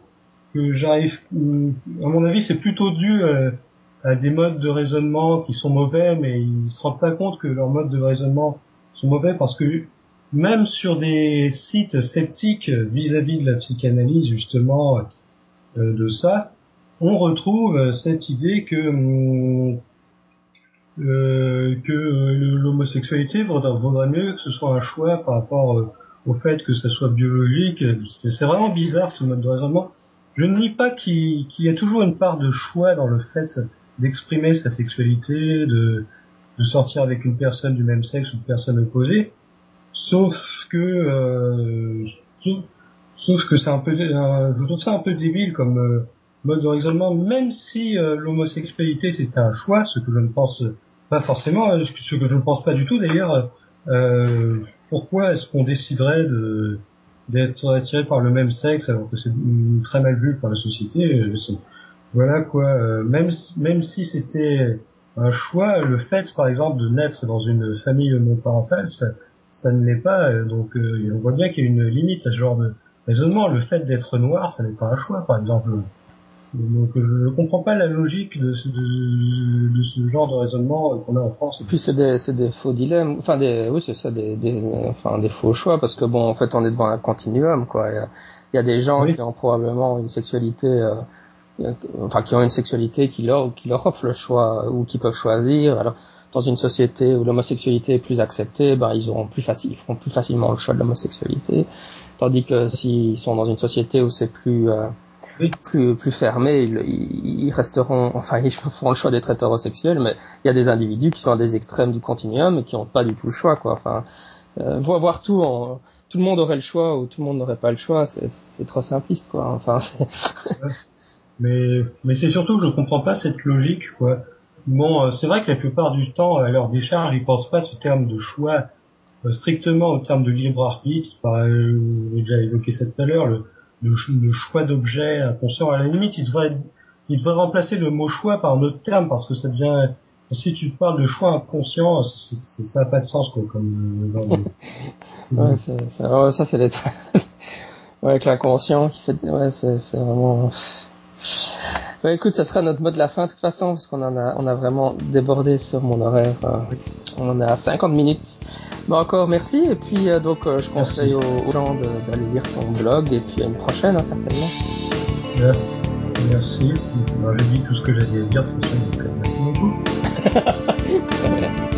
que j'arrive, à mon avis, c'est plutôt dû euh, à, des modes de raisonnement qui sont mauvais, mais ils se rendent pas compte que leurs modes de raisonnement sont mauvais parce que même sur des sites sceptiques vis-à-vis de la psychanalyse, justement, euh, de ça, on retrouve cette idée que euh, que l'homosexualité vaudrait, mieux que ce soit un choix par rapport au fait que ça soit biologique. C'est vraiment bizarre ce mode de raisonnement. Je ne nie pas qu'il y a toujours une part de choix dans le fait d'exprimer sa sexualité, de, sortir avec une personne du même sexe ou une personne opposée, sauf que euh, sauf, que c'est un peu euh, je trouve ça un peu débile comme euh, mode de raisonnement même si l'homosexualité c'était un choix ce que je ne pense pas forcément ce que je ne pense pas du tout d'ailleurs pourquoi est-ce qu'on déciderait de d'être attiré par le même sexe alors que c'est très mal vu par la société. Euh, voilà quoi. Euh, même même si c'était un choix, le fait par exemple de naître dans une famille monoparentale, ça, ça ne l'est pas. Euh, donc on voit bien qu'il y a une limite à ce genre de raisonnement. Le fait d'être noir, ça n'est pas un choix par exemple. Donc je ne comprends pas la logique de ce, de, de ce genre de raisonnement qu'on a en France. Puis c'est des, faux dilemmes, enfin des, oui c'est ça, des, des, enfin des faux choix parce que bon en fait on est devant un continuum quoi. Il y a, il y a des gens qui ont probablement une sexualité, euh, enfin qui ont une sexualité qui leur, qui leur offre le choix ou qui peuvent choisir. Alors dans une société où l'homosexualité est plus acceptée, ben ils auront plus facile, ils feront plus facilement le choix de l'homosexualité. Tandis que s'ils sont dans une société où c'est plus euh, plus plus fermés, ils, ils, resteront, enfin ils feront le choix d'être hétérosexuels, mais il y a des individus qui sont à des extrêmes du continuum et qui n'ont pas du tout le choix, quoi. Enfin, euh, voir tout tout le monde aurait le choix ou tout le monde n'aurait pas le choix, c'est trop simpliste, quoi. Enfin, mais mais c'est surtout que je comprends pas cette logique, quoi. Bon, euh, c'est vrai que la plupart du temps, à leur décharge, ils pensent pas ce terme de choix euh, strictement au terme de libre arbitre. Euh, J'ai déjà évoqué ça tout à l'heure. Le, le, choix d'objet inconscient. À la limite, il devrait, il devrait remplacer le mot choix par un autre terme parce que ça devient, si tu parles de choix inconscient, ça n'a pas de sens quoi. Comme, euh, ouais, ça, ça c'est les ouais, avec l'inconscient qui fait, ouais, c'est vraiment. Ouais, écoute, ça sera notre mot de la fin de toute façon parce qu'on en a, on a vraiment débordé sur mon horaire. on en est à 50 minutes. Bon, encore merci. Et puis, euh, donc, euh, je conseille aux, gens d'aller lire ton blog. Et puis, à une prochaine, hein, certainement. Merci. J'ai dit tout ce que j'avais à dire. De toute façon, euh, merci beaucoup.